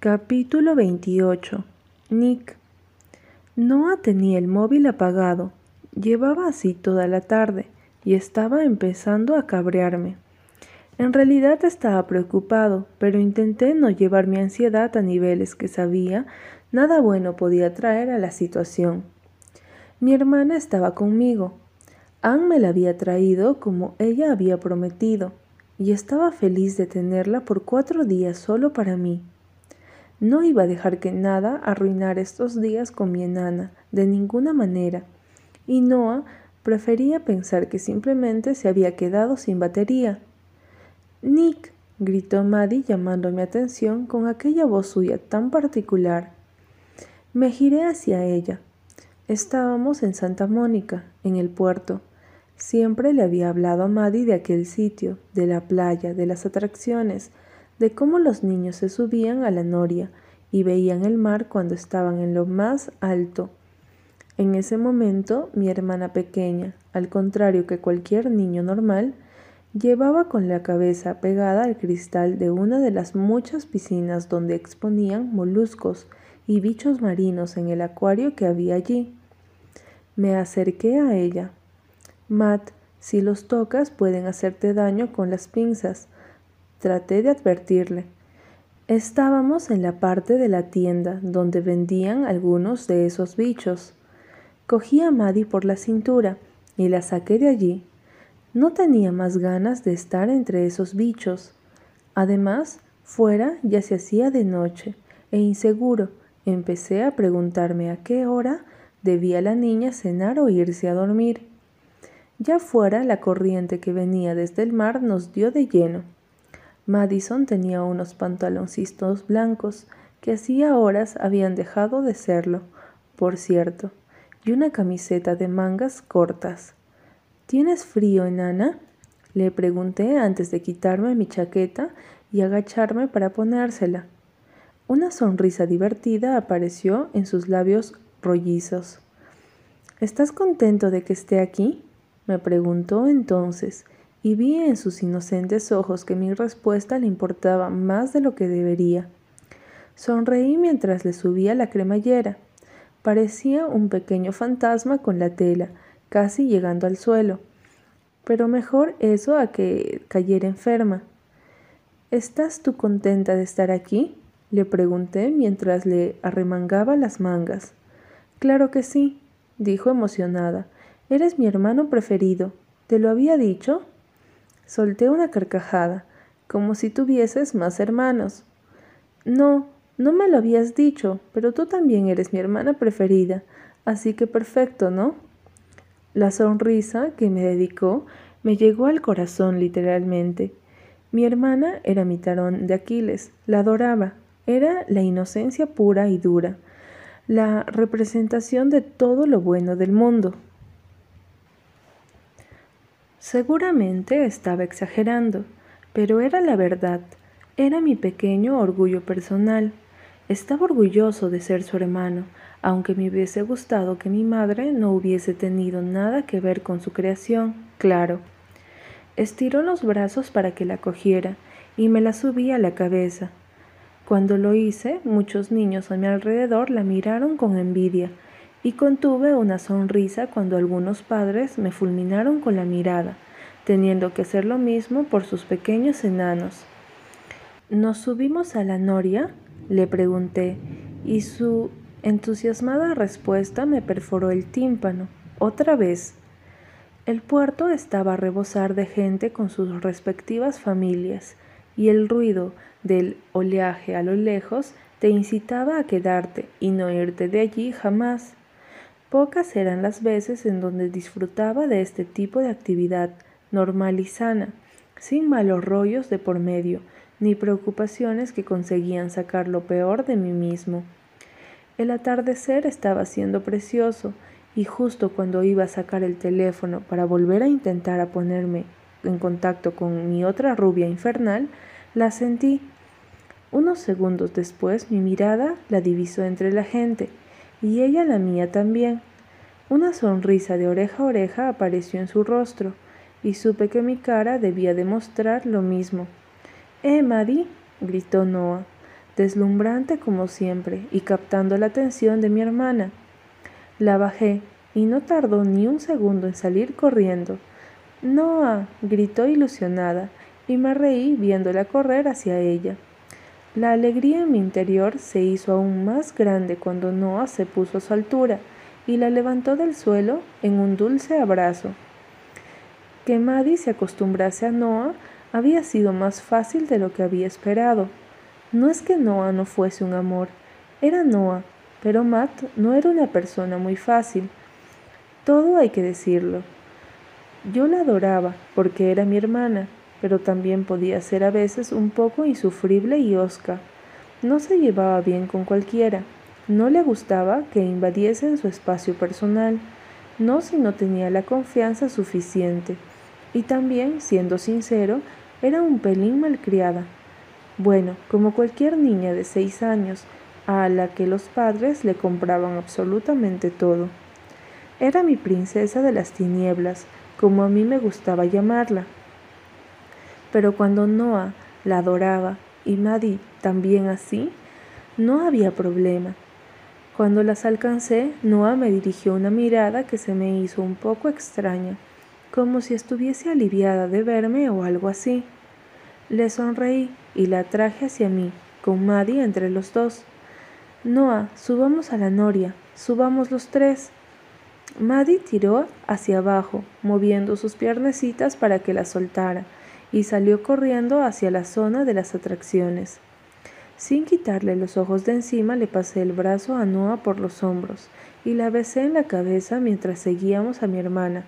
Capítulo 28 Nick Noah tenía el móvil apagado. Llevaba así toda la tarde y estaba empezando a cabrearme. En realidad estaba preocupado, pero intenté no llevar mi ansiedad a niveles que sabía nada bueno podía traer a la situación. Mi hermana estaba conmigo. Anne me la había traído como ella había prometido, y estaba feliz de tenerla por cuatro días solo para mí. No iba a dejar que nada arruinara estos días con mi enana, de ninguna manera, y Noah prefería pensar que simplemente se había quedado sin batería. Nick, gritó Maddie llamando mi atención con aquella voz suya tan particular. Me giré hacia ella. Estábamos en Santa Mónica, en el puerto. Siempre le había hablado a Maddie de aquel sitio, de la playa, de las atracciones, de cómo los niños se subían a la noria y veían el mar cuando estaban en lo más alto. En ese momento, mi hermana pequeña, al contrario que cualquier niño normal, llevaba con la cabeza pegada al cristal de una de las muchas piscinas donde exponían moluscos y bichos marinos en el acuario que había allí. Me acerqué a ella. Matt, si los tocas pueden hacerte daño con las pinzas, Traté de advertirle. Estábamos en la parte de la tienda donde vendían algunos de esos bichos. Cogí a Maddie por la cintura y la saqué de allí. No tenía más ganas de estar entre esos bichos. Además, fuera ya se hacía de noche e inseguro. Empecé a preguntarme a qué hora debía la niña cenar o irse a dormir. Ya fuera, la corriente que venía desde el mar nos dio de lleno. Madison tenía unos pantaloncitos blancos que hacía horas habían dejado de serlo, por cierto, y una camiseta de mangas cortas. ¿Tienes frío, enana? Le pregunté antes de quitarme mi chaqueta y agacharme para ponérsela. Una sonrisa divertida apareció en sus labios rollizos. ¿Estás contento de que esté aquí? me preguntó entonces, y vi en sus inocentes ojos que mi respuesta le importaba más de lo que debería. Sonreí mientras le subía la cremallera. Parecía un pequeño fantasma con la tela, casi llegando al suelo. Pero mejor eso a que cayera enferma. ¿Estás tú contenta de estar aquí? le pregunté mientras le arremangaba las mangas. Claro que sí, dijo emocionada. Eres mi hermano preferido. ¿Te lo había dicho? Solté una carcajada, como si tuvieses más hermanos. No, no me lo habías dicho, pero tú también eres mi hermana preferida, así que perfecto, ¿no? La sonrisa que me dedicó me llegó al corazón literalmente. Mi hermana era mi tarón de Aquiles, la adoraba, era la inocencia pura y dura, la representación de todo lo bueno del mundo. Seguramente estaba exagerando, pero era la verdad. Era mi pequeño orgullo personal. Estaba orgulloso de ser su hermano, aunque me hubiese gustado que mi madre no hubiese tenido nada que ver con su creación, claro. Estiró los brazos para que la cogiera y me la subí a la cabeza. Cuando lo hice, muchos niños a mi alrededor la miraron con envidia, y contuve una sonrisa cuando algunos padres me fulminaron con la mirada, teniendo que hacer lo mismo por sus pequeños enanos. ¿Nos subimos a la noria? le pregunté, y su entusiasmada respuesta me perforó el tímpano. Otra vez. El puerto estaba a rebosar de gente con sus respectivas familias, y el ruido del oleaje a lo lejos te incitaba a quedarte y no irte de allí jamás. Pocas eran las veces en donde disfrutaba de este tipo de actividad normal y sana, sin malos rollos de por medio, ni preocupaciones que conseguían sacar lo peor de mí mismo. El atardecer estaba siendo precioso, y justo cuando iba a sacar el teléfono para volver a intentar ponerme en contacto con mi otra rubia infernal, la sentí. Unos segundos después mi mirada la divisó entre la gente, y ella la mía también. Una sonrisa de oreja a oreja apareció en su rostro, y supe que mi cara debía demostrar lo mismo. ¡Eh, Maddie! gritó Noah. deslumbrante como siempre y captando la atención de mi hermana. La bajé y no tardó ni un segundo en salir corriendo. Noah, gritó ilusionada, y me reí viéndola correr hacia ella. La alegría en mi interior se hizo aún más grande cuando Noah se puso a su altura y la levantó del suelo en un dulce abrazo. Que Maddie se acostumbrase a Noah había sido más fácil de lo que había esperado. No es que Noah no fuese un amor, era Noah, pero Matt no era una persona muy fácil. Todo hay que decirlo. Yo la adoraba porque era mi hermana, pero también podía ser a veces un poco insufrible y osca. No se llevaba bien con cualquiera. No le gustaba que invadiesen su espacio personal, no si no tenía la confianza suficiente. Y también, siendo sincero, era un pelín malcriada. Bueno, como cualquier niña de seis años, a la que los padres le compraban absolutamente todo. Era mi princesa de las tinieblas, como a mí me gustaba llamarla. Pero cuando Noah la adoraba y Maddie también así, no había problema. Cuando las alcancé, Noah me dirigió una mirada que se me hizo un poco extraña, como si estuviese aliviada de verme o algo así. Le sonreí y la traje hacia mí, con Maddie entre los dos. Noah, subamos a la noria, subamos los tres. Maddie tiró hacia abajo, moviendo sus piernecitas para que la soltara y salió corriendo hacia la zona de las atracciones. Sin quitarle los ojos de encima, le pasé el brazo a Noah por los hombros y la besé en la cabeza mientras seguíamos a mi hermana.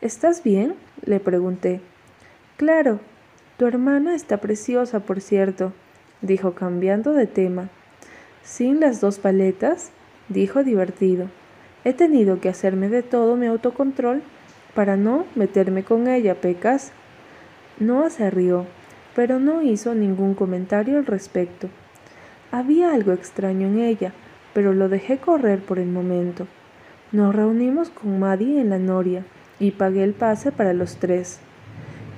¿Estás bien? le pregunté. Claro, tu hermana está preciosa, por cierto, dijo cambiando de tema. ¿Sin las dos paletas? dijo divertido. He tenido que hacerme de todo mi autocontrol para no meterme con ella, Pecas. Noah se rió, pero no hizo ningún comentario al respecto. Había algo extraño en ella, pero lo dejé correr por el momento. Nos reunimos con Maddie en la noria y pagué el pase para los tres.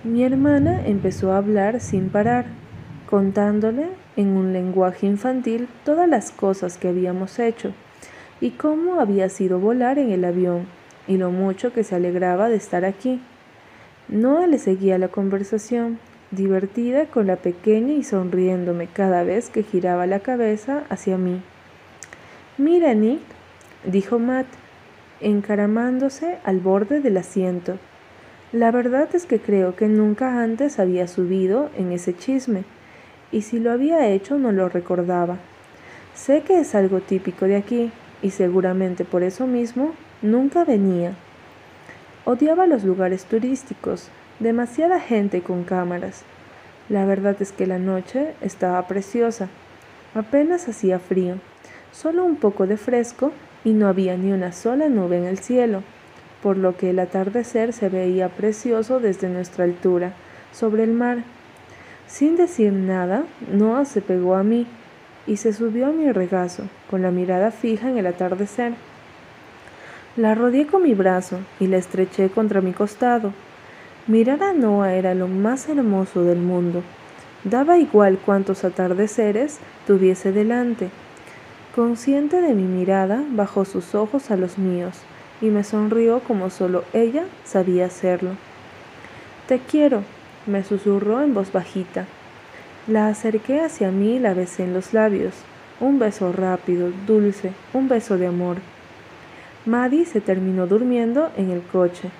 Mi hermana empezó a hablar sin parar, contándole en un lenguaje infantil todas las cosas que habíamos hecho y cómo había sido volar en el avión y lo mucho que se alegraba de estar aquí. Noah le seguía la conversación, divertida con la pequeña y sonriéndome cada vez que giraba la cabeza hacia mí. Mira, Nick, dijo Matt, encaramándose al borde del asiento. La verdad es que creo que nunca antes había subido en ese chisme, y si lo había hecho no lo recordaba. Sé que es algo típico de aquí, y seguramente por eso mismo nunca venía. Odiaba los lugares turísticos, demasiada gente con cámaras. La verdad es que la noche estaba preciosa. Apenas hacía frío, solo un poco de fresco y no había ni una sola nube en el cielo, por lo que el atardecer se veía precioso desde nuestra altura, sobre el mar. Sin decir nada, Noah se pegó a mí y se subió a mi regazo, con la mirada fija en el atardecer. La rodeé con mi brazo y la estreché contra mi costado. Mirar a Noah era lo más hermoso del mundo. Daba igual cuántos atardeceres tuviese delante. Consciente de mi mirada, bajó sus ojos a los míos y me sonrió como solo ella sabía hacerlo. Te quiero, me susurró en voz bajita. La acerqué hacia mí y la besé en los labios. Un beso rápido, dulce, un beso de amor. Maddie se terminó durmiendo en el coche.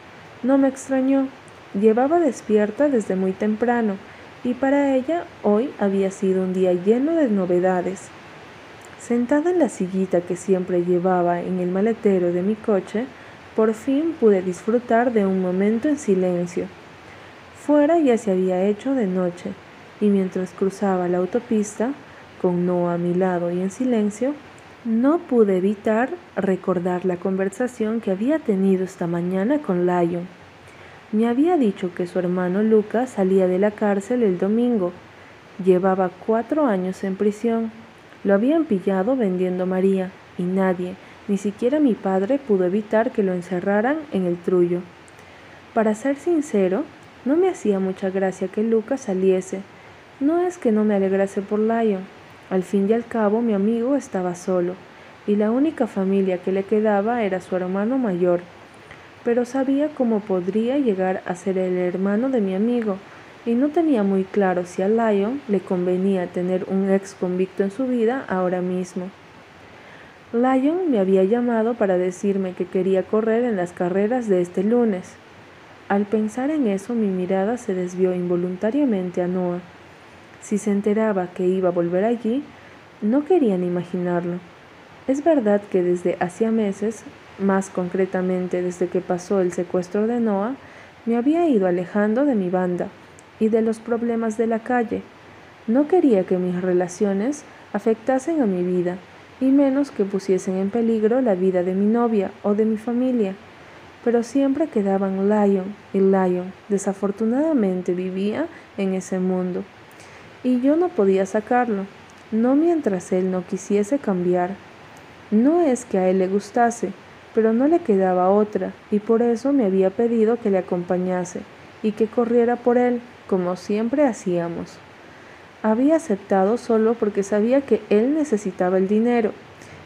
No me extrañó. Llevaba despierta desde muy temprano y para ella hoy había sido un día lleno de novedades. Sentada en la sillita que siempre llevaba en el maletero de mi coche, por fin pude disfrutar de un momento en silencio. Fuera ya se había hecho de noche y mientras cruzaba la autopista, con Noah a mi lado y en silencio, no pude evitar recordar la conversación que había tenido esta mañana con Lion. Me había dicho que su hermano Lucas salía de la cárcel el domingo. Llevaba cuatro años en prisión. Lo habían pillado vendiendo María y nadie, ni siquiera mi padre, pudo evitar que lo encerraran en el trullo. Para ser sincero, no me hacía mucha gracia que Lucas saliese. No es que no me alegrase por Lion, Al fin y al cabo mi amigo estaba solo, y la única familia que le quedaba era su hermano mayor, pero sabía cómo podría llegar a ser el hermano de mi amigo, y no tenía muy claro si a Lion le convenía tener un ex convicto en su vida ahora mismo. Lion me había llamado para decirme que quería correr en las carreras de este lunes. Al pensar en eso mi mirada se desvió involuntariamente a Noah. Si se enteraba que iba a volver allí, no querían imaginarlo. Es verdad que desde hacía meses, más concretamente desde que pasó el secuestro de Noah, me había ido alejando de mi banda y de los problemas de la calle. No quería que mis relaciones afectasen a mi vida, y menos que pusiesen en peligro la vida de mi novia o de mi familia. Pero siempre quedaban Lion y Lion. Desafortunadamente vivía en ese mundo. Y yo no podía sacarlo, no mientras él no quisiese cambiar. No es que a él le gustase, pero no le quedaba otra, y por eso me había pedido que le acompañase y que corriera por él como siempre hacíamos. Había aceptado solo porque sabía que él necesitaba el dinero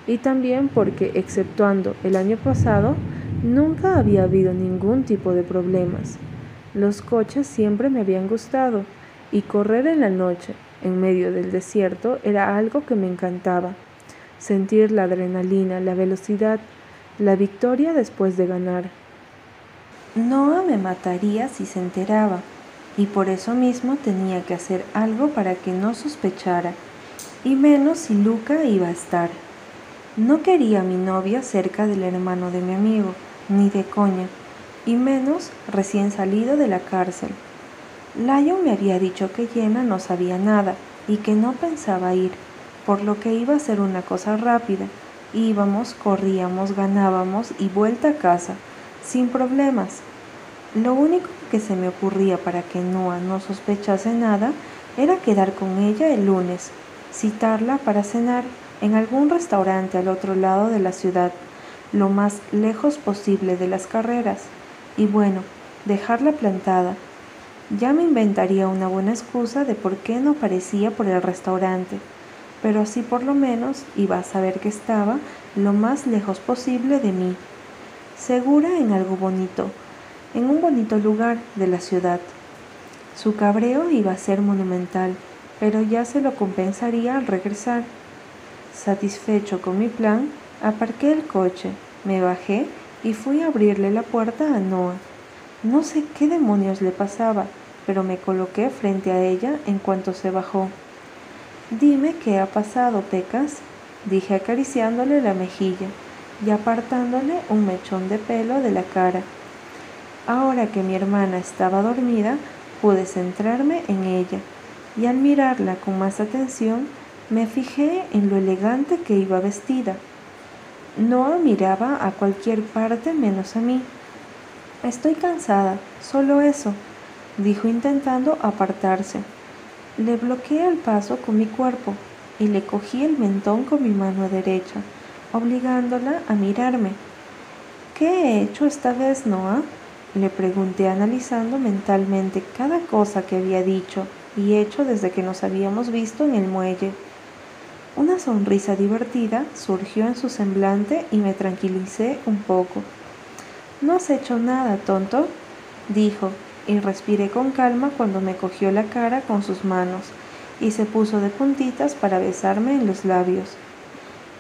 y también porque, exceptuando el año pasado, nunca había habido ningún tipo de problemas. Los coches siempre me habían gustado y correr en la noche, en medio del desierto, era algo que me encantaba. Sentir la adrenalina, la velocidad, la victoria después de ganar. Noah me mataría si se enteraba y por eso mismo tenía que hacer algo para que no sospechara, y menos si Luca iba a estar. No quería a mi novia cerca del hermano de mi amigo, ni de coña, y menos recién salido de la cárcel. Lion me había dicho que Jenna no sabía nada y que no pensaba ir, por lo que iba a ser una cosa rápida. Íbamos, corríamos, ganábamos y vuelta a casa, sin problemas. Lo único que se me ocurría para que Noah no sospechase nada era quedar con ella el lunes, citarla para cenar en algún restaurante al otro lado de la ciudad, lo más lejos posible de las carreras, y bueno, dejarla plantada. Ya me inventaría una buena excusa de por qué no parecía por el restaurante, pero así por lo menos iba a saber que estaba lo más lejos posible de mí, segura en algo bonito, en un bonito lugar de la ciudad. Su cabreo iba a ser monumental, pero ya se lo compensaría al regresar. Satisfecho con mi plan, aparqué el coche, me bajé y fui a abrirle la puerta a Noah. No sé qué demonios le pasaba, pero me coloqué frente a ella en cuanto se bajó. Dime qué ha pasado, Pecas, dije acariciándole la mejilla y apartándole un mechón de pelo de la cara. Ahora que mi hermana estaba dormida, pude centrarme en ella y al mirarla con más atención me fijé en lo elegante que iba vestida. No miraba a cualquier parte menos a mí. Estoy cansada, solo eso, dijo intentando apartarse. Le bloqueé el paso con mi cuerpo y le cogí el mentón con mi mano derecha, obligándola a mirarme. ¿Qué he hecho esta vez, Noah? Le pregunté analizando mentalmente cada cosa que había dicho y hecho desde que nos habíamos visto en el muelle. Una sonrisa divertida surgió en su semblante y me tranquilicé un poco. No has hecho nada, tonto, dijo, y respiré con calma cuando me cogió la cara con sus manos y se puso de puntitas para besarme en los labios.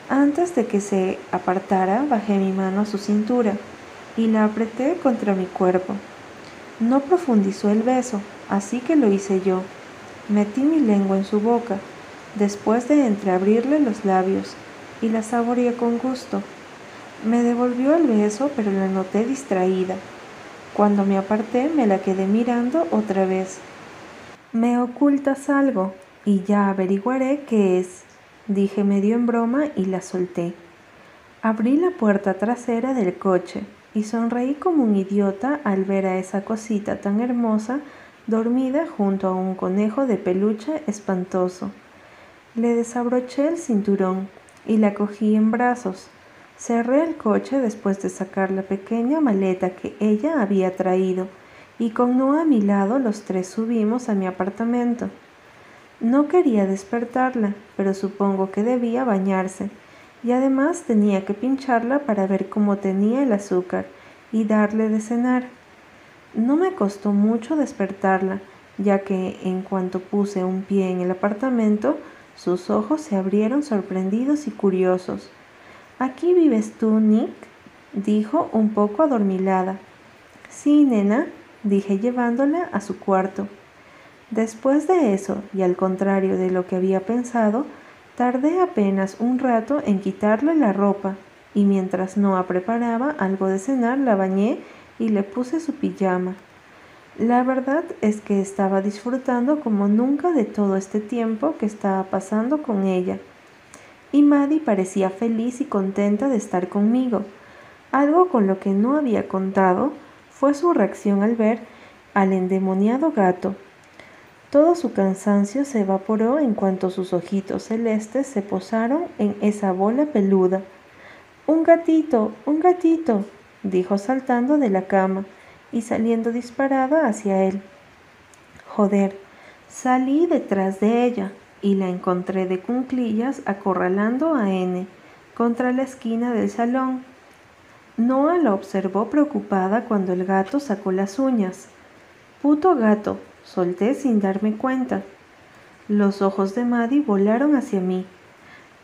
Antes de que se apartara, bajé mi mano a su cintura y la apreté contra mi cuerpo. No profundizó el beso, así que lo hice yo. Metí mi lengua en su boca, después de entreabrirle los labios, y la saboreé con gusto. Me devolvió el beso, pero la noté distraída. Cuando me aparté, me la quedé mirando otra vez. Me ocultas algo, y ya averiguaré qué es, dije medio en broma y la solté. Abrí la puerta trasera del coche y sonreí como un idiota al ver a esa cosita tan hermosa dormida junto a un conejo de peluche espantoso. Le desabroché el cinturón y la cogí en brazos. Cerré el coche después de sacar la pequeña maleta que ella había traído y con Noah a mi lado los tres subimos a mi apartamento. No quería despertarla, pero supongo que debía bañarse, y además tenía que pincharla para ver cómo tenía el azúcar y darle de cenar. No me costó mucho despertarla, ya que en cuanto puse un pie en el apartamento, sus ojos se abrieron sorprendidos y curiosos. ¿Aquí vives tú, Nick? dijo un poco adormilada. Sí, nena, dije llevándola a su cuarto. Después de eso, y al contrario de lo que había pensado, tardé apenas un rato en quitarle la ropa, y mientras Noah preparaba algo de cenar, la bañé y le puse su pijama. La verdad es que estaba disfrutando como nunca de todo este tiempo que estaba pasando con ella. Y Maddie parecía feliz y contenta de estar conmigo. Algo con lo que no había contado fue su reacción al ver al endemoniado gato. Todo su cansancio se evaporó en cuanto sus ojitos celestes se posaron en esa bola peluda. Un gatito, un gatito, dijo saltando de la cama y saliendo disparada hacia él. Joder, salí detrás de ella y la encontré de cunclillas acorralando a N contra la esquina del salón. Noah la observó preocupada cuando el gato sacó las uñas. Puto gato, solté sin darme cuenta. Los ojos de Maddie volaron hacia mí.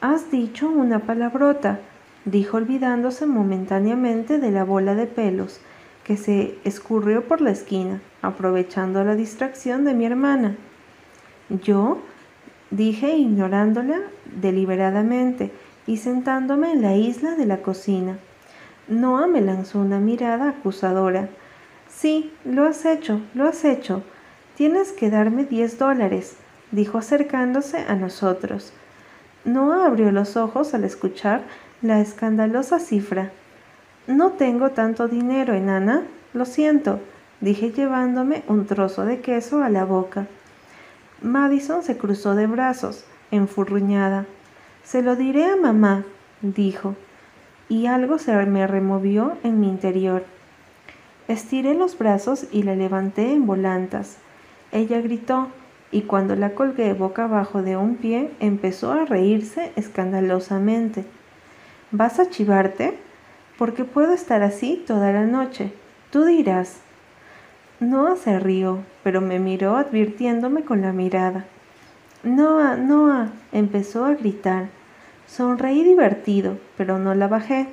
Has dicho una palabrota, dijo olvidándose momentáneamente de la bola de pelos que se escurrió por la esquina, aprovechando la distracción de mi hermana. Yo, dije ignorándola deliberadamente y sentándome en la isla de la cocina. Noah me lanzó una mirada acusadora. Sí, lo has hecho, lo has hecho. Tienes que darme diez dólares, dijo acercándose a nosotros. Noah abrió los ojos al escuchar la escandalosa cifra. No tengo tanto dinero, enana. Lo siento, dije llevándome un trozo de queso a la boca. Madison se cruzó de brazos, enfurruñada. Se lo diré a mamá, dijo, y algo se me removió en mi interior. Estiré los brazos y la levanté en volantas. Ella gritó, y cuando la colgué boca abajo de un pie, empezó a reírse escandalosamente. ¿Vas a chivarte? porque puedo estar así toda la noche. Tú dirás. Noah se rió, pero me miró advirtiéndome con la mirada. Noah, Noah, empezó a gritar. Sonreí divertido, pero no la bajé.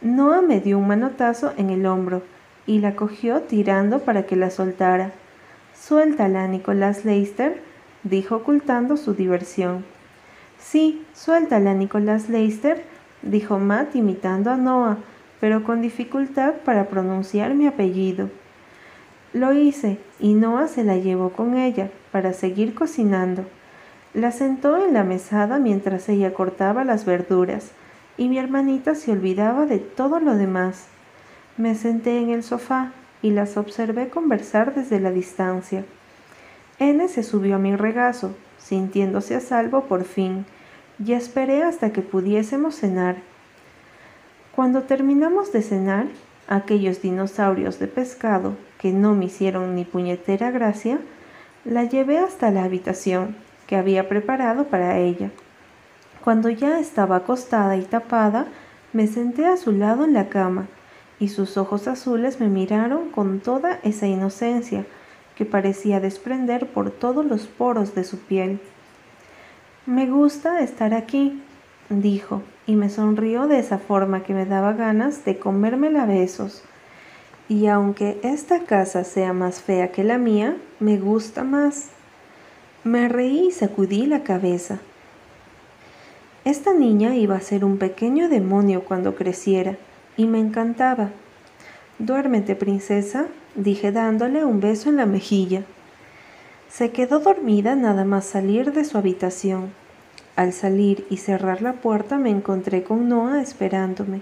Noah me dio un manotazo en el hombro y la cogió tirando para que la soltara. Suéltala, Nicolás Leister, dijo ocultando su diversión. Sí, suéltala, Nicolás Leister, dijo Matt imitando a Noah, pero con dificultad para pronunciar mi apellido. Lo hice y Noah se la llevó con ella para seguir cocinando. La sentó en la mesada mientras ella cortaba las verduras y mi hermanita se olvidaba de todo lo demás. Me senté en el sofá y las observé conversar desde la distancia. N se subió a mi regazo, sintiéndose a salvo por fin, y esperé hasta que pudiésemos cenar. Cuando terminamos de cenar, aquellos dinosaurios de pescado que no me hicieron ni puñetera gracia, la llevé hasta la habitación que había preparado para ella. Cuando ya estaba acostada y tapada, me senté a su lado en la cama, y sus ojos azules me miraron con toda esa inocencia que parecía desprender por todos los poros de su piel. Me gusta estar aquí, dijo, y me sonrió de esa forma que me daba ganas de comérmela a besos. Y aunque esta casa sea más fea que la mía, me gusta más. Me reí y sacudí la cabeza. Esta niña iba a ser un pequeño demonio cuando creciera, y me encantaba. Duérmete, princesa, dije dándole un beso en la mejilla. Se quedó dormida nada más salir de su habitación. Al salir y cerrar la puerta me encontré con Noah esperándome,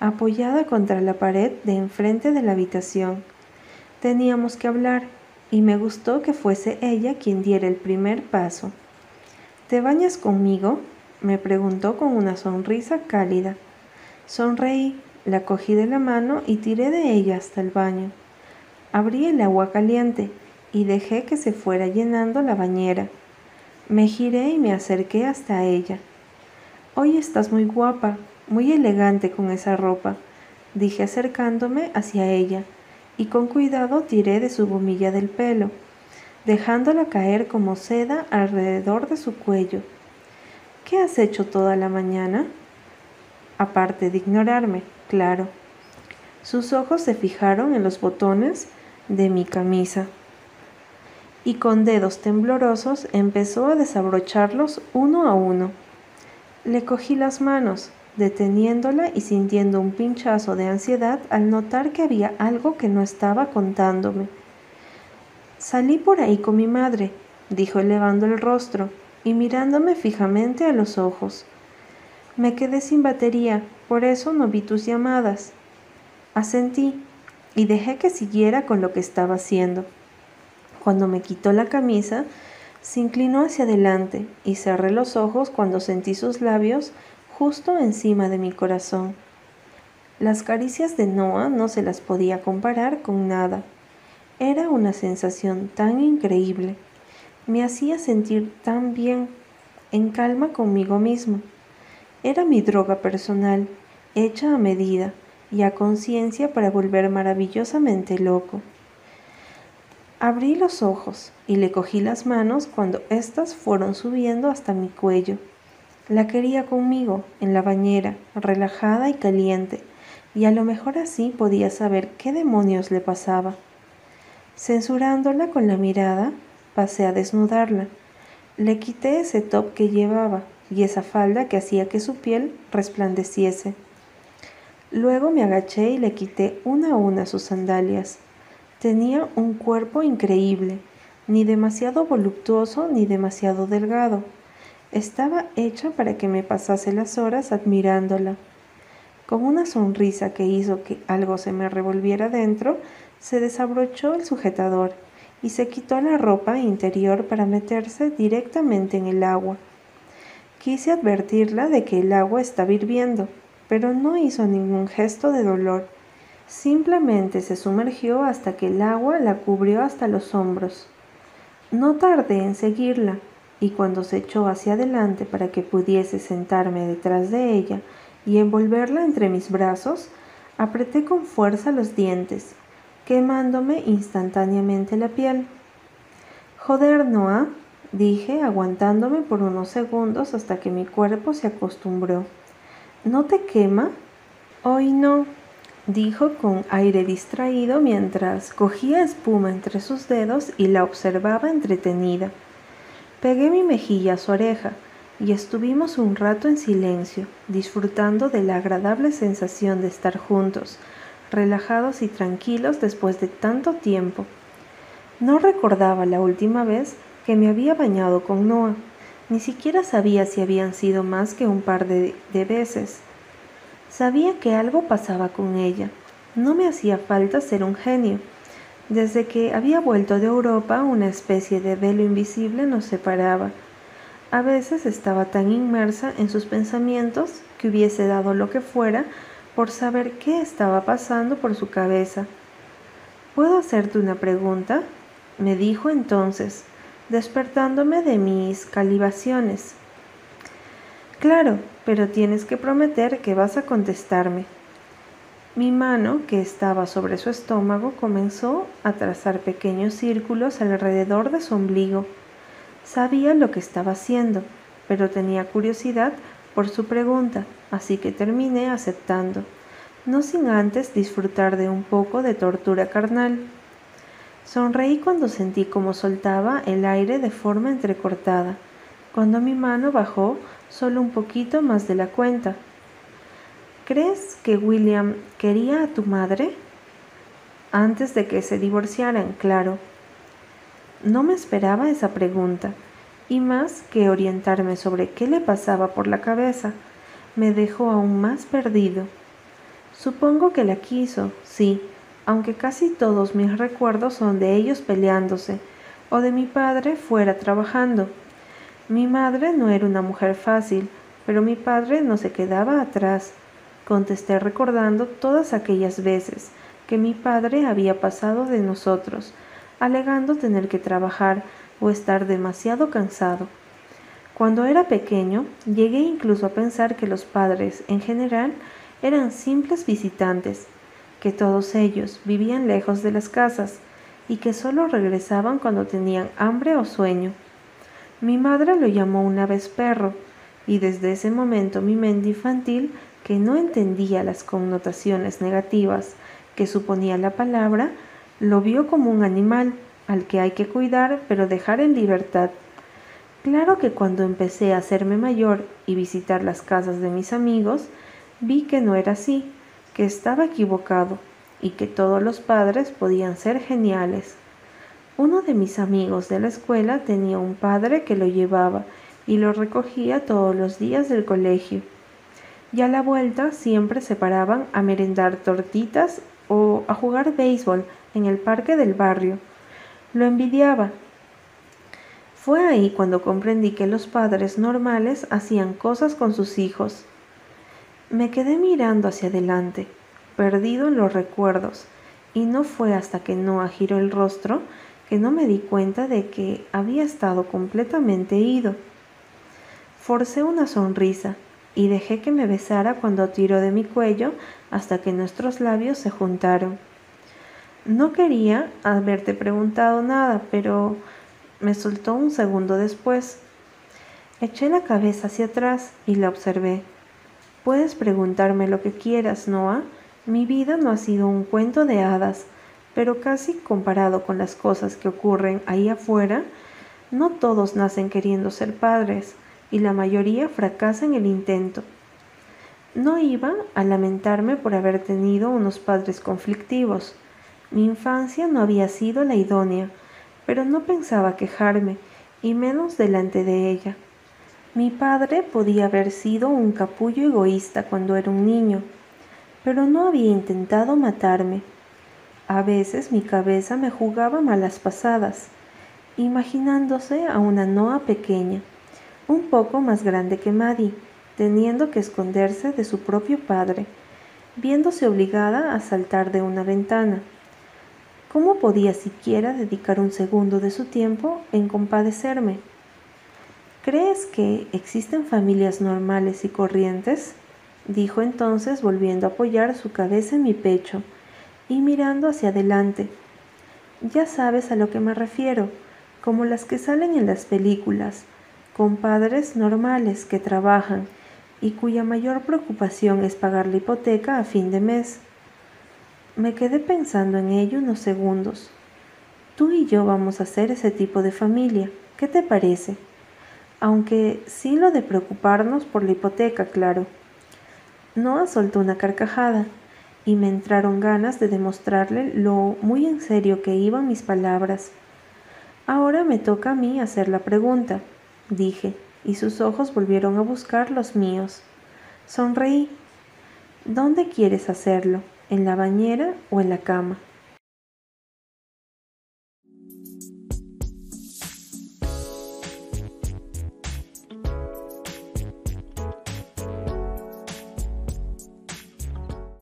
apoyada contra la pared de enfrente de la habitación. Teníamos que hablar y me gustó que fuese ella quien diera el primer paso. ¿Te bañas conmigo? me preguntó con una sonrisa cálida. Sonreí, la cogí de la mano y tiré de ella hasta el baño. Abrí el agua caliente y dejé que se fuera llenando la bañera. Me giré y me acerqué hasta ella. Hoy estás muy guapa, muy elegante con esa ropa, dije acercándome hacia ella, y con cuidado tiré de su gomilla del pelo, dejándola caer como seda alrededor de su cuello. ¿Qué has hecho toda la mañana? Aparte de ignorarme, claro. Sus ojos se fijaron en los botones de mi camisa y con dedos temblorosos empezó a desabrocharlos uno a uno. Le cogí las manos, deteniéndola y sintiendo un pinchazo de ansiedad al notar que había algo que no estaba contándome. Salí por ahí con mi madre, dijo elevando el rostro y mirándome fijamente a los ojos. Me quedé sin batería, por eso no vi tus llamadas. Asentí y dejé que siguiera con lo que estaba haciendo. Cuando me quitó la camisa, se inclinó hacia adelante y cerré los ojos cuando sentí sus labios justo encima de mi corazón. Las caricias de Noah no se las podía comparar con nada. Era una sensación tan increíble. Me hacía sentir tan bien, en calma conmigo mismo. Era mi droga personal, hecha a medida y a conciencia para volver maravillosamente loco. Abrí los ojos y le cogí las manos cuando éstas fueron subiendo hasta mi cuello. La quería conmigo, en la bañera, relajada y caliente, y a lo mejor así podía saber qué demonios le pasaba. Censurándola con la mirada, pasé a desnudarla. Le quité ese top que llevaba y esa falda que hacía que su piel resplandeciese. Luego me agaché y le quité una a una sus sandalias. Tenía un cuerpo increíble, ni demasiado voluptuoso ni demasiado delgado. Estaba hecha para que me pasase las horas admirándola. Con una sonrisa que hizo que algo se me revolviera dentro, se desabrochó el sujetador y se quitó la ropa interior para meterse directamente en el agua. Quise advertirla de que el agua estaba hirviendo, pero no hizo ningún gesto de dolor Simplemente se sumergió hasta que el agua la cubrió hasta los hombros. No tardé en seguirla, y cuando se echó hacia adelante para que pudiese sentarme detrás de ella y envolverla entre mis brazos, apreté con fuerza los dientes, quemándome instantáneamente la piel. Joder, Noah, dije, aguantándome por unos segundos hasta que mi cuerpo se acostumbró. ¿No te quema? Hoy no, dijo con aire distraído mientras cogía espuma entre sus dedos y la observaba entretenida. Pegué mi mejilla a su oreja y estuvimos un rato en silencio, disfrutando de la agradable sensación de estar juntos, relajados y tranquilos después de tanto tiempo. No recordaba la última vez que me había bañado con Noah, ni siquiera sabía si habían sido más que un par de, de veces. Sabía que algo pasaba con ella. No me hacía falta ser un genio. Desde que había vuelto de Europa, una especie de velo invisible nos separaba. A veces estaba tan inmersa en sus pensamientos que hubiese dado lo que fuera por saber qué estaba pasando por su cabeza. ¿Puedo hacerte una pregunta? me dijo entonces, despertándome de mis calibaciones. Claro, pero tienes que prometer que vas a contestarme. Mi mano, que estaba sobre su estómago, comenzó a trazar pequeños círculos alrededor de su ombligo. Sabía lo que estaba haciendo, pero tenía curiosidad por su pregunta, así que terminé aceptando, no sin antes disfrutar de un poco de tortura carnal. Sonreí cuando sentí cómo soltaba el aire de forma entrecortada, cuando mi mano bajó solo un poquito más de la cuenta. ¿Crees que William quería a tu madre? Antes de que se divorciaran, claro. No me esperaba esa pregunta, y más que orientarme sobre qué le pasaba por la cabeza, me dejó aún más perdido. Supongo que la quiso, sí, aunque casi todos mis recuerdos son de ellos peleándose, o de mi padre fuera trabajando. Mi madre no era una mujer fácil, pero mi padre no se quedaba atrás. Contesté recordando todas aquellas veces que mi padre había pasado de nosotros, alegando tener que trabajar o estar demasiado cansado. Cuando era pequeño, llegué incluso a pensar que los padres, en general, eran simples visitantes, que todos ellos vivían lejos de las casas y que solo regresaban cuando tenían hambre o sueño. Mi madre lo llamó una vez perro, y desde ese momento mi mente infantil, que no entendía las connotaciones negativas que suponía la palabra, lo vio como un animal al que hay que cuidar pero dejar en libertad. Claro que cuando empecé a hacerme mayor y visitar las casas de mis amigos, vi que no era así, que estaba equivocado y que todos los padres podían ser geniales. Uno de mis amigos de la escuela tenía un padre que lo llevaba y lo recogía todos los días del colegio. Y a la vuelta siempre se paraban a merendar tortitas o a jugar béisbol en el parque del barrio. Lo envidiaba. Fue ahí cuando comprendí que los padres normales hacían cosas con sus hijos. Me quedé mirando hacia adelante, perdido en los recuerdos, y no fue hasta que Noah giró el rostro que no me di cuenta de que había estado completamente ido. Forcé una sonrisa y dejé que me besara cuando tiró de mi cuello hasta que nuestros labios se juntaron. No quería haberte preguntado nada, pero me soltó un segundo después. Eché la cabeza hacia atrás y la observé. Puedes preguntarme lo que quieras, Noah. Mi vida no ha sido un cuento de hadas pero casi comparado con las cosas que ocurren ahí afuera, no todos nacen queriendo ser padres y la mayoría fracasa en el intento. No iba a lamentarme por haber tenido unos padres conflictivos. Mi infancia no había sido la idónea, pero no pensaba quejarme, y menos delante de ella. Mi padre podía haber sido un capullo egoísta cuando era un niño, pero no había intentado matarme a veces mi cabeza me jugaba malas pasadas, imaginándose a una Noa pequeña, un poco más grande que Maddie, teniendo que esconderse de su propio padre, viéndose obligada a saltar de una ventana. ¿Cómo podía siquiera dedicar un segundo de su tiempo en compadecerme? ¿Crees que existen familias normales y corrientes? dijo entonces volviendo a apoyar su cabeza en mi pecho y mirando hacia adelante. Ya sabes a lo que me refiero, como las que salen en las películas, con padres normales que trabajan y cuya mayor preocupación es pagar la hipoteca a fin de mes. Me quedé pensando en ello unos segundos. Tú y yo vamos a ser ese tipo de familia. ¿Qué te parece? Aunque sin lo de preocuparnos por la hipoteca, claro. Noah soltó una carcajada y me entraron ganas de demostrarle lo muy en serio que iban mis palabras. Ahora me toca a mí hacer la pregunta, dije, y sus ojos volvieron a buscar los míos. Sonreí. ¿Dónde quieres hacerlo? ¿En la bañera o en la cama?